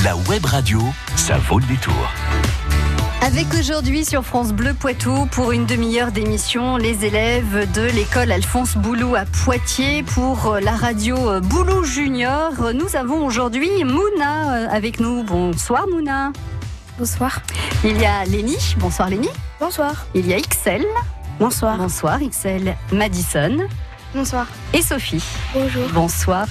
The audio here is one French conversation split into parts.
La web radio, ça vaut le détour. Avec aujourd'hui sur France Bleu Poitou pour une demi-heure d'émission les élèves de l'école Alphonse Boulou à Poitiers pour la radio Boulou Junior. Nous avons aujourd'hui Mouna avec nous. Bonsoir Mouna. Bonsoir. Il y a Lénie. Bonsoir Lénie. Bonsoir. Il y a XL. Bonsoir. Bonsoir XL. Madison. Bonsoir. Et Sophie. Bonjour. Bonsoir.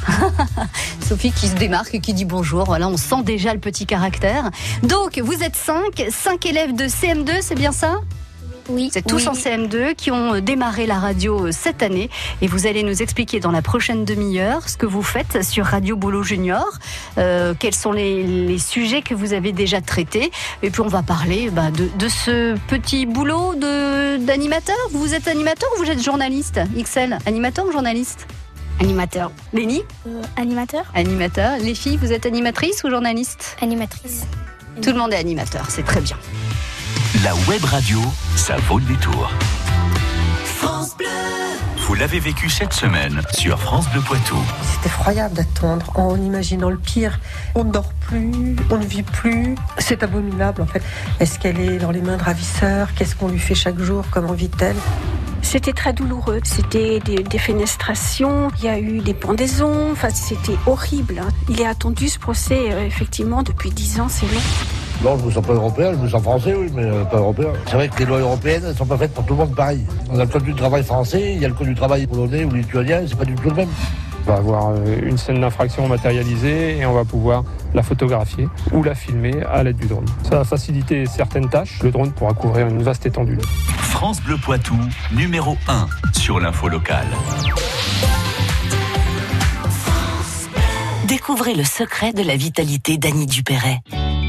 Sophie qui se démarque, qui dit bonjour. Voilà, on sent déjà le petit caractère. Donc, vous êtes cinq, cinq élèves de CM2, c'est bien ça? Oui. C'est tous Oui. en CM2 qui ont démarré la radio euh, cette année et vous allez nous expliquer dans la prochaine demi-heure ce que vous faites sur Radio Boulot Junior, euh, quels sont les, les sujets que vous avez déjà traités et puis on va parler bah, de, de ce petit boulot de- d'animateur. Vous êtes animateur ou vous êtes journaliste XL, animateur ou journaliste? Animateur. Lénie Euh, animateur Animateur. Les filles, vous êtes animatrice ou journaliste Animatrice. Tout le monde est animateur, c'est très bien. La web radio, ça vaut le détour. Vous l'avez vécu cette semaine sur France Bleu Poitou. C'est effroyable d'attendre en imaginant le pire. On ne dort plus, on ne vit plus. C'est abominable en fait. Est-ce qu'elle est dans les mains de ravisseurs? Qu'est-ce qu'on lui fait chaque jour? Comment vit-elle? C'était très douloureux. C'était des, des fenestrations, il y a eu des pendaisons, enfin, c'était horrible. hein. Il est attendu ce procès, euh, effectivement, depuis dix ans, c'est long. Non, je me sens pas européen, je me sens français, oui, mais euh, pas européen. C'est vrai que les lois européennes, elles sont pas faites pour tout le monde pareil. On a le code du travail français, il y a le code du travail polonais ou lituanien, c'est pas du tout le même. On va avoir euh, une scène d'infraction matérialisée et on va pouvoir la photographier ou la filmer à l'aide du drone. Ça va faciliter certaines tâches. Le drone pourra couvrir une vaste étendue. France Bleu Poitou, numéro 1 sur l'info locale. Découvrez le secret de la vitalité d'Annie Dupéret.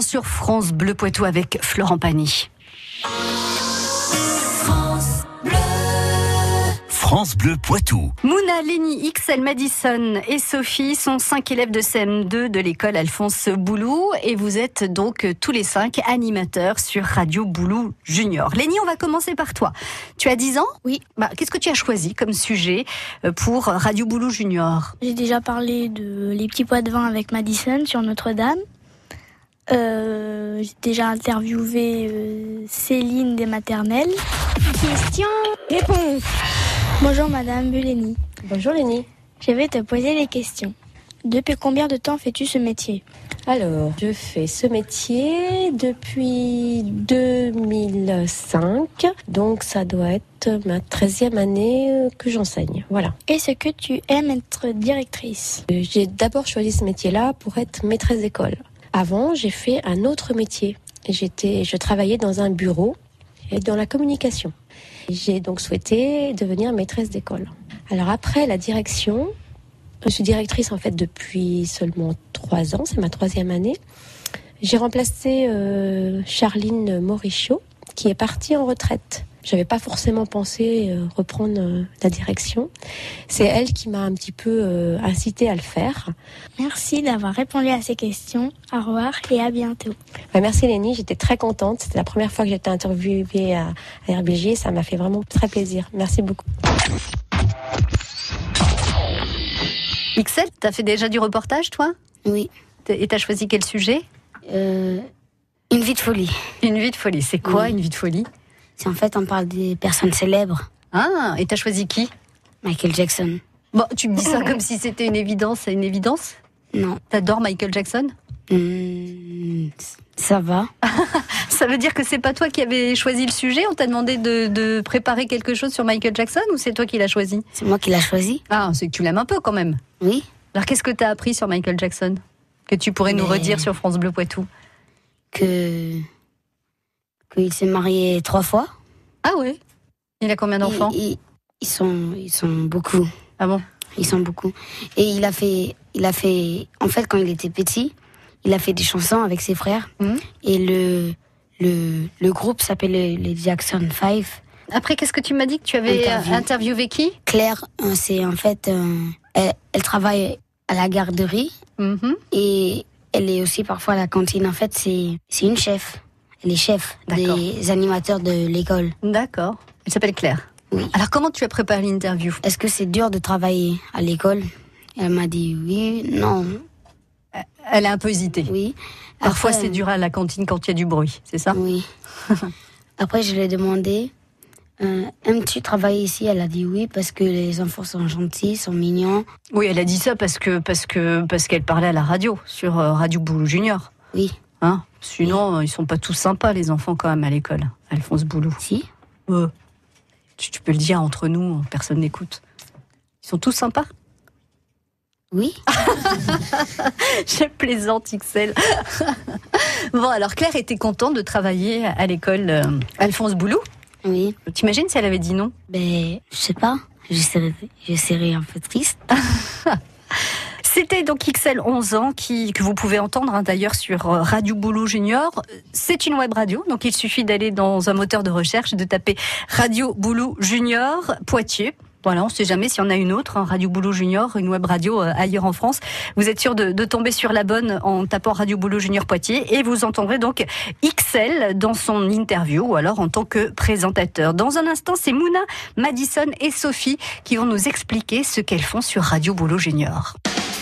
sur France Bleu Poitou avec Florent Pagny. France Bleu Poitou. Mouna, Lenny, XL Madison et Sophie sont cinq élèves de CM2 de l'école Alphonse Boulou et vous êtes donc tous les cinq animateurs sur Radio Boulou Junior. Lenny, on va commencer par toi. Tu as 10 ans? Oui. Bah, qu'est-ce que tu as choisi comme sujet euh, pour Radio Boulou Junior? J'ai déjà parlé de les petits pois de vin avec Madison sur Notre-Dame. Euh, J'ai déjà interviewé euh, Céline des maternelles. Question, réponse. Bonjour Madame Buleni. Bonjour Lénie. Je vais te poser les questions. Depuis combien de temps fais-tu ce métier? Alors, je fais ce métier depuis 2005, donc ça doit être ma 13e année euh, que j'enseigne. Voilà. Est-ce que tu aimes être directrice? J'ai d'abord choisi ce métier-là pour être maîtresse d'école. Avant, j'ai fait un autre métier. J'étais, je travaillais dans un bureau et dans la communication. J'ai donc souhaité devenir maîtresse d'école. Alors après la direction, je suis directrice en fait depuis seulement trois ans, c'est ma troisième année. J'ai remplacé euh, Charline Morichaud, qui est partie en retraite. J'avais pas forcément pensé euh, reprendre euh, la direction. C'est elle qui m'a un petit peu euh, incité à le faire. Merci d'avoir répondu à ces questions. Au revoir et à bientôt. Bah, merci Lénie, j'étais très contente. C'était la première fois que j'étais interviewée à, à RBG. Ça m'a fait vraiment très plaisir. Merci beaucoup. XL, t'as fait déjà du reportage toi? Oui. Et t'as choisi quel sujet? Euh, une vie de folie. Une vie de folie. C'est quoi Oui. une vie de folie? C'est en fait, on parle des personnes célèbres. Ah, et t'as choisi qui? Michael Jackson. Bon, tu me dis ça comme si c'était une évidence, c'est une évidence? Non. T'adores Michael Jackson? Hmm, ça va. Ça veut dire que c'est pas toi qui avais choisi le sujet? On t'a demandé de, de préparer quelque chose sur Michael Jackson ou c'est toi qui l'as choisi? C'est moi qui l'ai choisi. Ah, c'est que tu l'aimes un peu quand même. Oui. Alors qu'est-ce que t'as appris sur Michael Jackson? Que tu pourrais nous redire sur France Bleu Poitou? Que. Qu'il s'est marié trois fois. Ah ouais Il a combien d'enfants? Ils sont, ils sont beaucoup. Ah bon? Ils sont beaucoup. Et il a fait, il a fait, en fait, quand il était petit, il a fait des chansons avec ses frères. Mhm. Et le, le, le groupe s'appelle les, Jackson 5. Après, qu'est-ce que tu m'as dit que tu avais Interview. interviewé qui? Claire, euh, c'est en fait, euh, elle, elle travaille à la garderie Mhm. et elle est aussi parfois à la cantine. En fait, c'est une chef. Elle est chef D'accord. des animateurs de l'école. D'accord. Elle s'appelle Claire. Oui. Alors comment tu as préparé l'interview? Est-ce que c'est dur de travailler à l'école? Elle m'a dit oui, non, Elle a un peu hésité. oui. Parfois, c'est dur à la cantine quand il y a du bruit, c'est ça? Oui. Après, je lui ai demandé euh, Aimes-tu travailler ici? Elle a dit oui, parce que les enfants sont gentils, sont mignons. Oui, elle a dit ça parce que parce que parce qu'elle parlait à la radio sur euh, Radio Boulou Junior. Oui. Hein Sinon, euh, ils sont pas tous sympas les enfants quand même à l'école. Alphonse Boulou. Si Euh, tu, tu peux le dire entre nous, personne n'écoute. Ils sont tous sympas? Oui. Je plaisante, XL. bon, alors Claire était contente de travailler à l'école euh, Alphonse Boulou. Oui. T'imagines si elle avait dit non? Ben, je sais pas. Je serais, je serais un peu triste. C'était donc XL 11 ans qui, que vous pouvez entendre hein, d'ailleurs sur euh, Radio Boulot Junior. C'est une web radio, donc il suffit d'aller dans un moteur de recherche, de taper Radio Boulot Junior Poitiers. Voilà, on ne sait jamais s'il y en a une autre, hein, Radio Boulot Junior, une web radio euh, ailleurs en France. Vous êtes sûr de, de tomber sur la bonne en tapant Radio Boulot Junior Poitiers et vous entendrez donc XL dans son interview ou alors en tant que présentateur. Dans un instant, c'est Mouna, Madison et Sophie qui vont nous expliquer ce qu'elles font sur Radio Boulot Junior.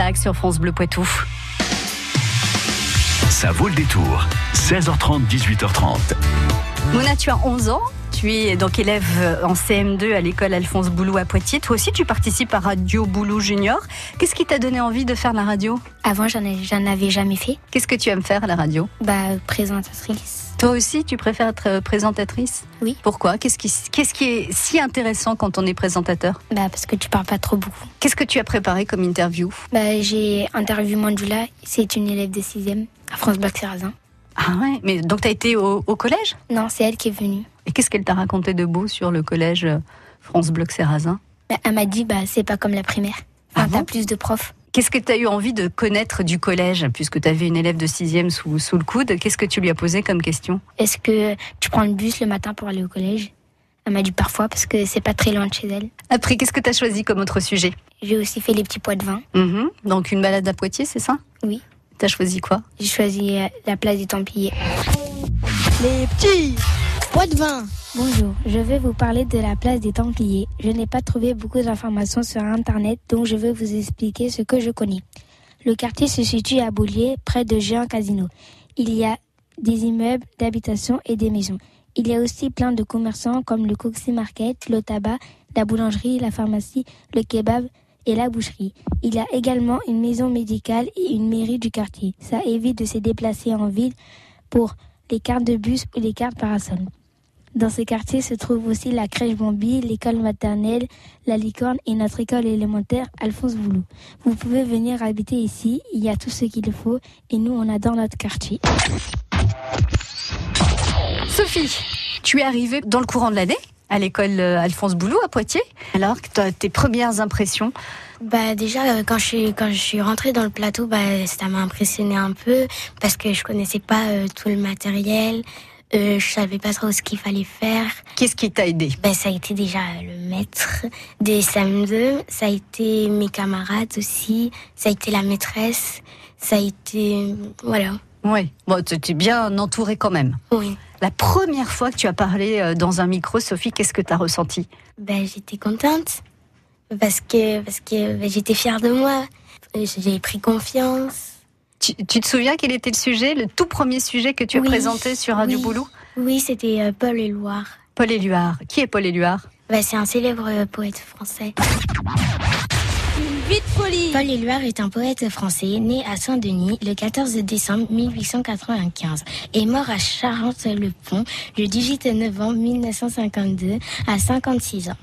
Isaac sur France Bleu Poitou. Ça vaut le détour. 16h30, 18h30. Mona, tu as 11 ans. Tu es donc élève en CM2 à l'école Alphonse Boulou à Poitiers. Toi aussi, tu participes à Radio Boulou Junior. Qu'est-ce qui t'a donné envie de faire la radio? Avant, j'en ai- j'en avais jamais fait. Qu'est-ce que tu aimes faire à la radio? Bah, présentatrice. Toi aussi, tu préfères être euh, présentatrice? Oui. Pourquoi? Qu'est-ce qui, qu'est-ce qui est si intéressant quand on est présentateur? Bah, parce que tu parles pas trop beaucoup. Qu'est-ce que tu as préparé comme interview? Bah, j'ai interviewé Mandula. C'est une élève de 6e à France Black Sarrazin. Ah ouais, mais donc tu as été au, au collège? Non, c'est elle qui est venue. Et qu'est-ce qu'elle t'a raconté de beau sur le collège euh, France Bloc Sarrazin Bah, elle m'a dit, bah, c'est pas comme la primaire. Enfin, t'as plus de profs. Qu'est-ce que tu as eu envie de connaître du collège Puisque tu avais une élève de 6e sous, sous le coude, qu'est-ce que tu lui as posé comme question? Est-ce que tu prends le bus le matin pour aller au collège? Elle m'a dit parfois parce que c'est pas très loin de chez elle. Après, qu'est-ce que tu as choisi comme autre sujet? J'ai aussi fait les petits pois de vin. Mhm. Donc une balade à Poitiers, c'est ça? Oui. T'as choisi quoi? J'ai choisi euh, la place des Templiers. Les petits Bonjour, je vais vous parler de la place des Templiers. Je n'ai pas trouvé beaucoup d'informations sur Internet, donc je vais vous expliquer ce que je connais. Le quartier se situe à Boulier, près de Géant Casino. Il y a des immeubles d'habitation et des maisons. Il y a aussi plein de commerçants comme le Coxy Market, le tabac, la boulangerie, la pharmacie, le kebab et la boucherie. Il y a également une maison médicale et une mairie du quartier. Ça évite de se déplacer en ville pour les cartes de bus ou les cartes parasol. Dans ce quartier se trouve aussi la crèche Bambi, l'école maternelle, la licorne et notre école élémentaire Alphonse Boulou. Vous pouvez venir habiter ici, il y a tout ce qu'il faut et nous on adore notre quartier. Sophie, tu es arrivée dans le courant de l'année à l'école euh, Alphonse Boulou à Poitiers. Alors, tes premières impressions? Bah déjà euh, quand je suis quand je suis rentrée dans le plateau, bah ça m'a impressionné un peu parce que je connaissais pas euh, tout le matériel, euh, je savais pas trop ce qu'il fallait faire. Qu'est-ce qui t'a aidé? Bah ça a été déjà le maître des SAM2, ça a été mes camarades aussi, ça a été la maîtresse, ça a été voilà. Oui, bon, tu es bien entourée quand même. Oui. La première fois que tu as parlé euh, dans un micro, Sophie, qu'est-ce que tu as ressenti? Ben, j'étais contente parce que, parce que ben, j'étais fière de moi. Euh, J'ai pris confiance. Tu, tu te souviens quel était le sujet, le tout premier sujet que tu as Oui. présenté sur Radio Oui. Boulou? Oui, c'était euh, Paul Éluard. Paul Éluard. Qui est Paul Éluard? Ben, c'est un célèbre euh, poète français. Une vie de folie. Paul Éluard est un poète français né à Saint-Denis le 14 décembre 1895 et mort à Charente-le-Pont le 18 novembre 1952 à 56 ans.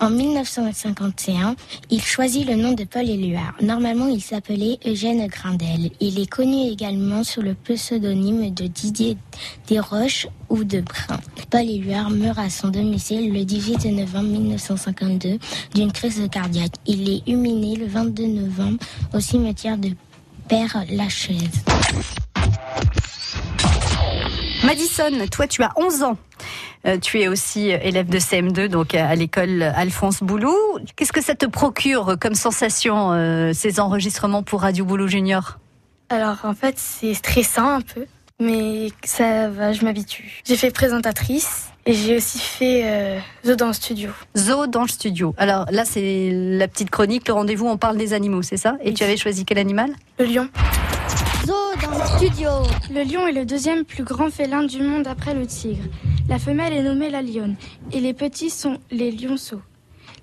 En 1951, il choisit le nom de Paul Éluard. Normalement, il s'appelait Eugène Grindel. Il est connu également sous le pseudonyme de Didier Desroches ou de Brun. Paul Éluard meurt à son domicile le 18 novembre 1952 d'une crise cardiaque. Il est huminé le 22 novembre au cimetière de Père-Lachaise. Madison, toi, tu as 11 ans. Euh, tu es aussi élève de CM2, donc à l'école Alphonse Boulou. Qu'est-ce que ça te procure comme sensation, euh, ces enregistrements pour Radio Boulou Junior? Alors en fait c'est stressant un peu, mais ça va, je m'habitue. J'ai fait présentatrice et j'ai aussi fait euh, Zo dans le studio. Zo dans le studio. Alors là, c'est la petite chronique, le rendez-vous, on parle des animaux, c'est ça? Et tu avais choisi quel animal? Le lion. Le. Le lion est le deuxième plus grand félin du monde après le tigre. La femelle est nommée la lionne et les petits sont les lionceaux.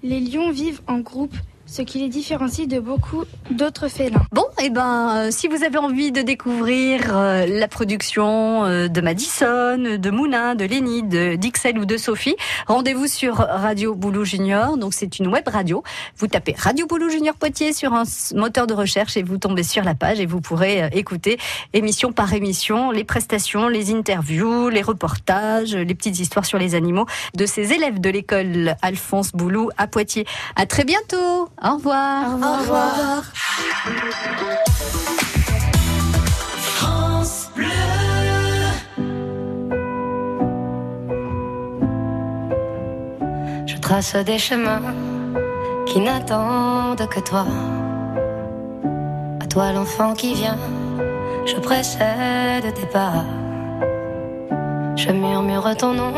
Les lions vivent en groupe, ce qui les différencie de beaucoup d'autres félins. Bon, et ben, euh, si vous avez envie de découvrir euh, la production euh, de Madison, de Moulin, de Lenny, de d'Ixel ou de Sophie, rendez-vous sur Radio Boulou Junior. Donc, c'est une web radio. Vous tapez Radio Boulou Junior Poitiers sur un moteur de recherche et vous tombez sur la page et vous pourrez écouter émission par émission les prestations, les interviews, les reportages, les petites histoires sur les animaux de ces élèves de l'école Alphonse Boulou à Poitiers. À très bientôt. Au revoir. Au revoir. France Bleu. Je trace des chemins qui n'attendent que toi. À toi l'enfant qui vient, je précède tes pas. Je murmure ton nom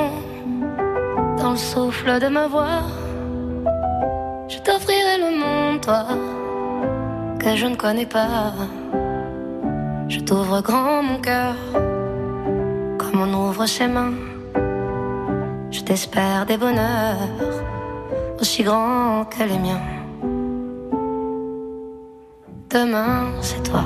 dans le souffle de ma voix. Je t'offrirai le monde, toi, que je ne connais pas. Je t'ouvre grand mon cœur, comme on ouvre ses mains. Je t'espère des bonheurs aussi grands que les miens. Demain, c'est toi.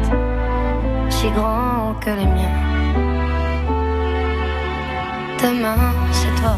si grands que les miens. Demain, c'est toi.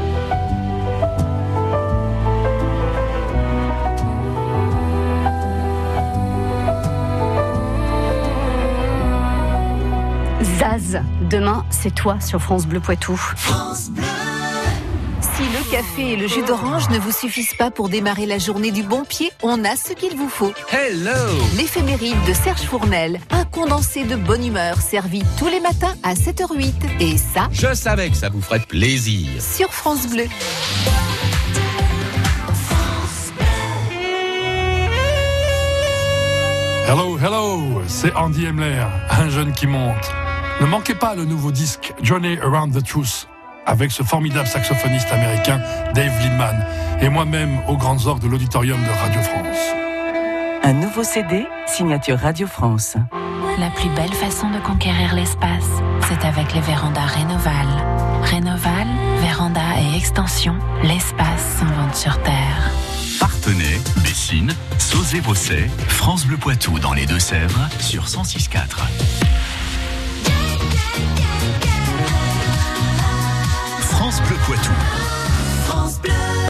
Demain, c'est toi sur France Bleu Poitou. Si le café et le jus d'orange ne vous suffisent pas pour démarrer la journée du bon pied, on a ce qu'il vous faut. Hello L'éphéméride de Serge Fournel, un condensé de bonne humeur servi tous les matins à 7h08. Et ça, Je savais que ça vous ferait plaisir. sur France Bleu. Hello, hello, c'est Andy Emler, un jeune qui monte. Ne manquez pas le nouveau disque Journey Around the Truth avec ce formidable saxophoniste américain Dave Lindman et moi-même aux grandes orgues de l'auditorium de Radio France. Un nouveau CD, signature Radio France. La plus belle façon de conquérir l'espace, c'est avec les vérandas Rénoval. Rénoval, véranda et extension, l'espace s'invente sur Terre. Partenay, Bessines, Sauzé-Vaucet, France Bleu Poitou dans les Deux-Sèvres sur 106.4. France